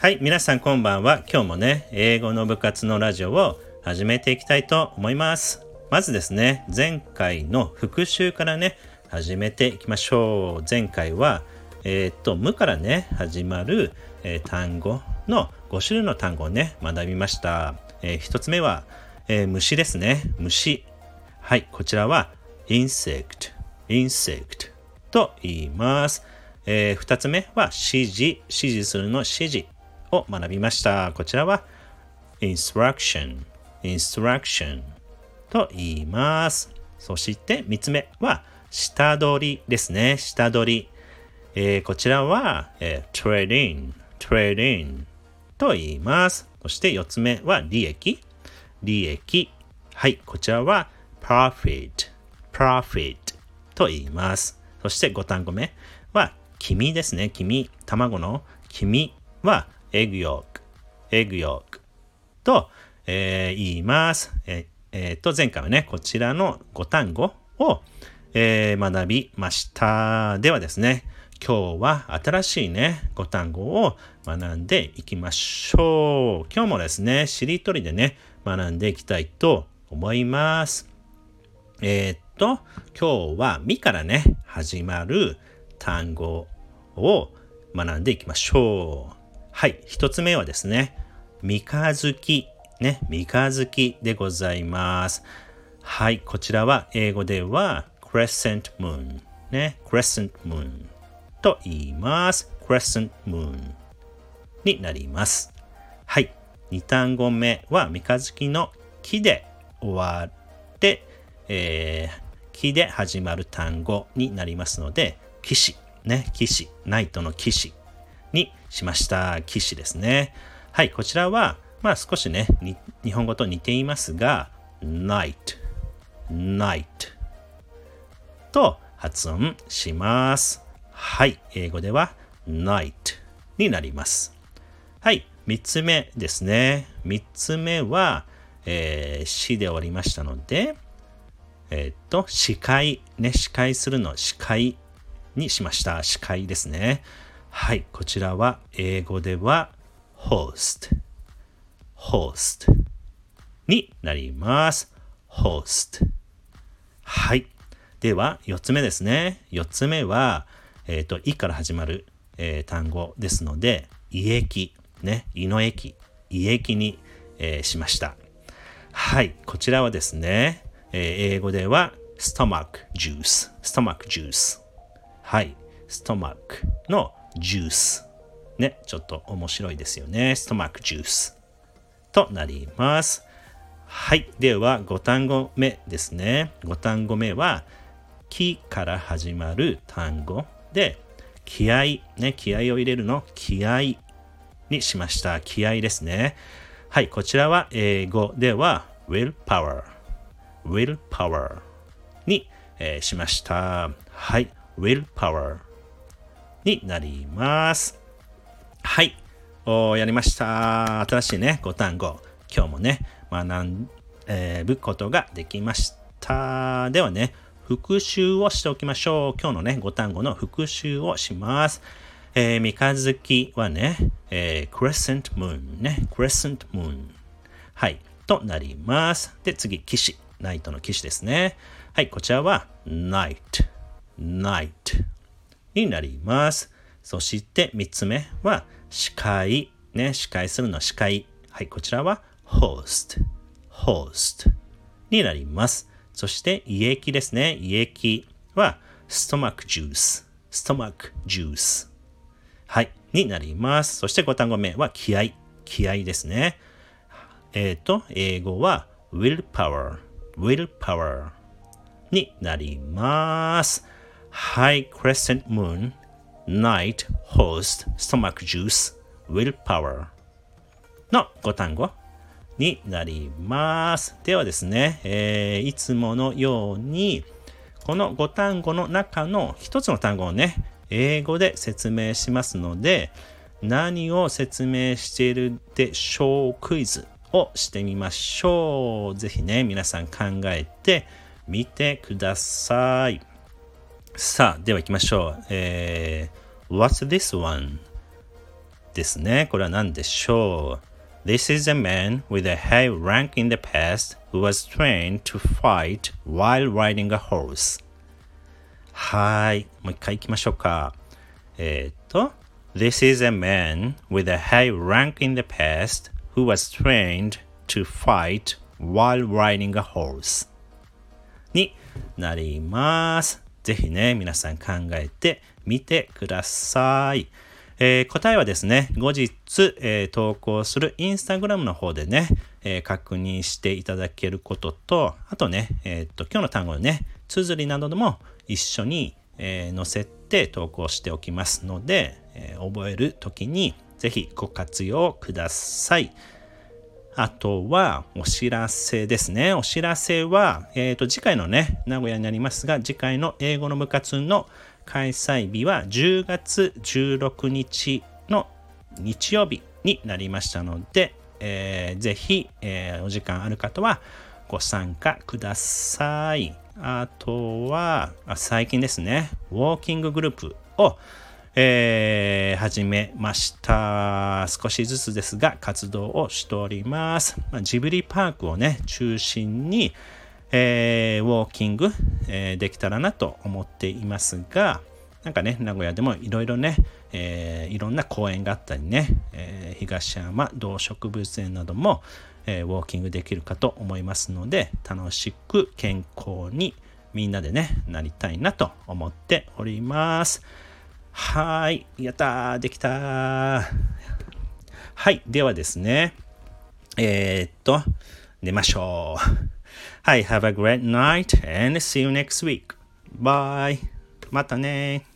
はい、皆さんこんばんは。今日もね、英語の部活のラジオを始めていきたいと思います。まずですね、前回の復習からね、始めていきましょう。前回は、えー、っと、無からね、始まる、えー、単語の5種類の単語をね、学びました。えー、1つ目は、え、虫ですね。虫。はい、こちらは insect, insect と言います。え、2つ目は指示、指示するの指示。を学びました。こちらは instruction, instruction と言います。そして3つ目は下取りですね。下取り。えー、こちらは、えー、trade in, trade in と言います。そして4つ目は利益。利益。はい、こちらは profit, profit と言います。そして5単語目は黄身ですね。黄身。卵の黄身はエグヨーク、エグヨークと、えー、言います。ええー、と、前回はね、こちらの5単語を、えー、学びました。ではですね、今日は新しいね、5単語を学んでいきましょう。今日もですね、しりとりでね、学んでいきたいと思います。えー、っと、今日はみからね、始まる単語を学んでいきましょう。はい、一つ目はですね、三日月、ね、三日月でございます。はい、こちらは英語では crescent moon、ね、crescent moon と言います。crescent moon になります。はい、二単語目は三日月の木で終わって、えー、木で始まる単語になりますので、騎士、ね、騎士、ナイトの騎士にしました。騎士ですね。はい、こちらは、まあ少しね、日本語と似ていますが、night, night と発音します。はい、英語では night になります。はい、三つ目ですね。三つ目は、えー、死で終わりましたので、えー、っと、司会、ね、司会するの司会にしました。司会ですね。はい、こちらは英語では host, host になります。host はい。では、4つ目ですね。4つ目は、えっ、ー、と、いから始まる、えー、単語ですので、胃液、ね、胃の液、胃液に、えー、しました。はい。こちらはですね、え英語では stomach juice, stomach juice。はい。stomach のジュース。ね、ちょっと面白いですよね。ストマックジュースとなります。はい。では、5単語目ですね。5単語目は、木から始まる単語で、気合、ね、気合を入れるの？気合にしました。気合ですね。はい。こちらは英語では、willpower, willpower に、えー、しました。はい。willpower になります。はい。おやりました。新しいね、5単語。今日もね、学ぶことができました。ではね、復習をしておきましょう。今日のね、5単語の復習をします。えー、三日月はね、えー、crescent moon ね、crescent moon。はい、となります。で、次、騎士。ナイトの騎士ですね。はい、こちらは night, night。になります。そして3つ目は司会。ね、司会するの司会。はい、こちらは host, host になります。そして胃液ですね。胃液は stomach juice, stomach juice はい、になります。そして5単語目は気合。気合ですね。えっ、ー、と、英語は willpower, willpower になります。High Crescent Moon, Night, Host, Stomach Juice, Willpower の5単語になります。ではですね、えー、いつものように、この5単語の中の1つの単語をね、英語で説明しますので、何を説明しているでしょう？クイズをしてみましょう。ぜひね、皆さん考えてみてください。さあ、では行きましょう。えー、What's this one? ですね。これは何でしょう ?This is a man with a high rank in the past who was trained to fight while riding a horse. はい。もう一回行きましょうか。えー、っと。This is a man with a high rank in the past who was trained to fight while riding a horse になります。 ぜひね、皆さん考えてみてください。えー、答えはですね、後日、えー、投稿するインスタグラムの方でね、えー、確認していただけることと、あとね、えっと、今日の単語のね、綴りなどでも一緒に、え載せて投稿しておきますので、え覚えるときにぜひご活用ください。あとはお知らせですね。お知らせは、えっ、ー、と、次回のね、名古屋になりますが、次回の英語の部活の開催日は10月16日の日曜日になりましたので、えー、ぜひ、えー、お時間ある方はご参加ください。あとは、最近ですね、ウォーキンググループを、えー、始めました。少しずつですが活動をしております。まあ、ジブリパークをね、中心に、えー、ウォーキング、えー、できたらなと思っていますが、なんかね、名古屋でもいろいろね、えー、いろんな公園があったりね、えー、東山動植物園なども、えー、ウォーキングできるかと思いますので、楽しく健康にみんなでね、なりたいなと思っております。はい。やったー。できたー。はい。ではですね。えー、っと、寝ましょう。はい。Have a great night and see you next week. Bye. またね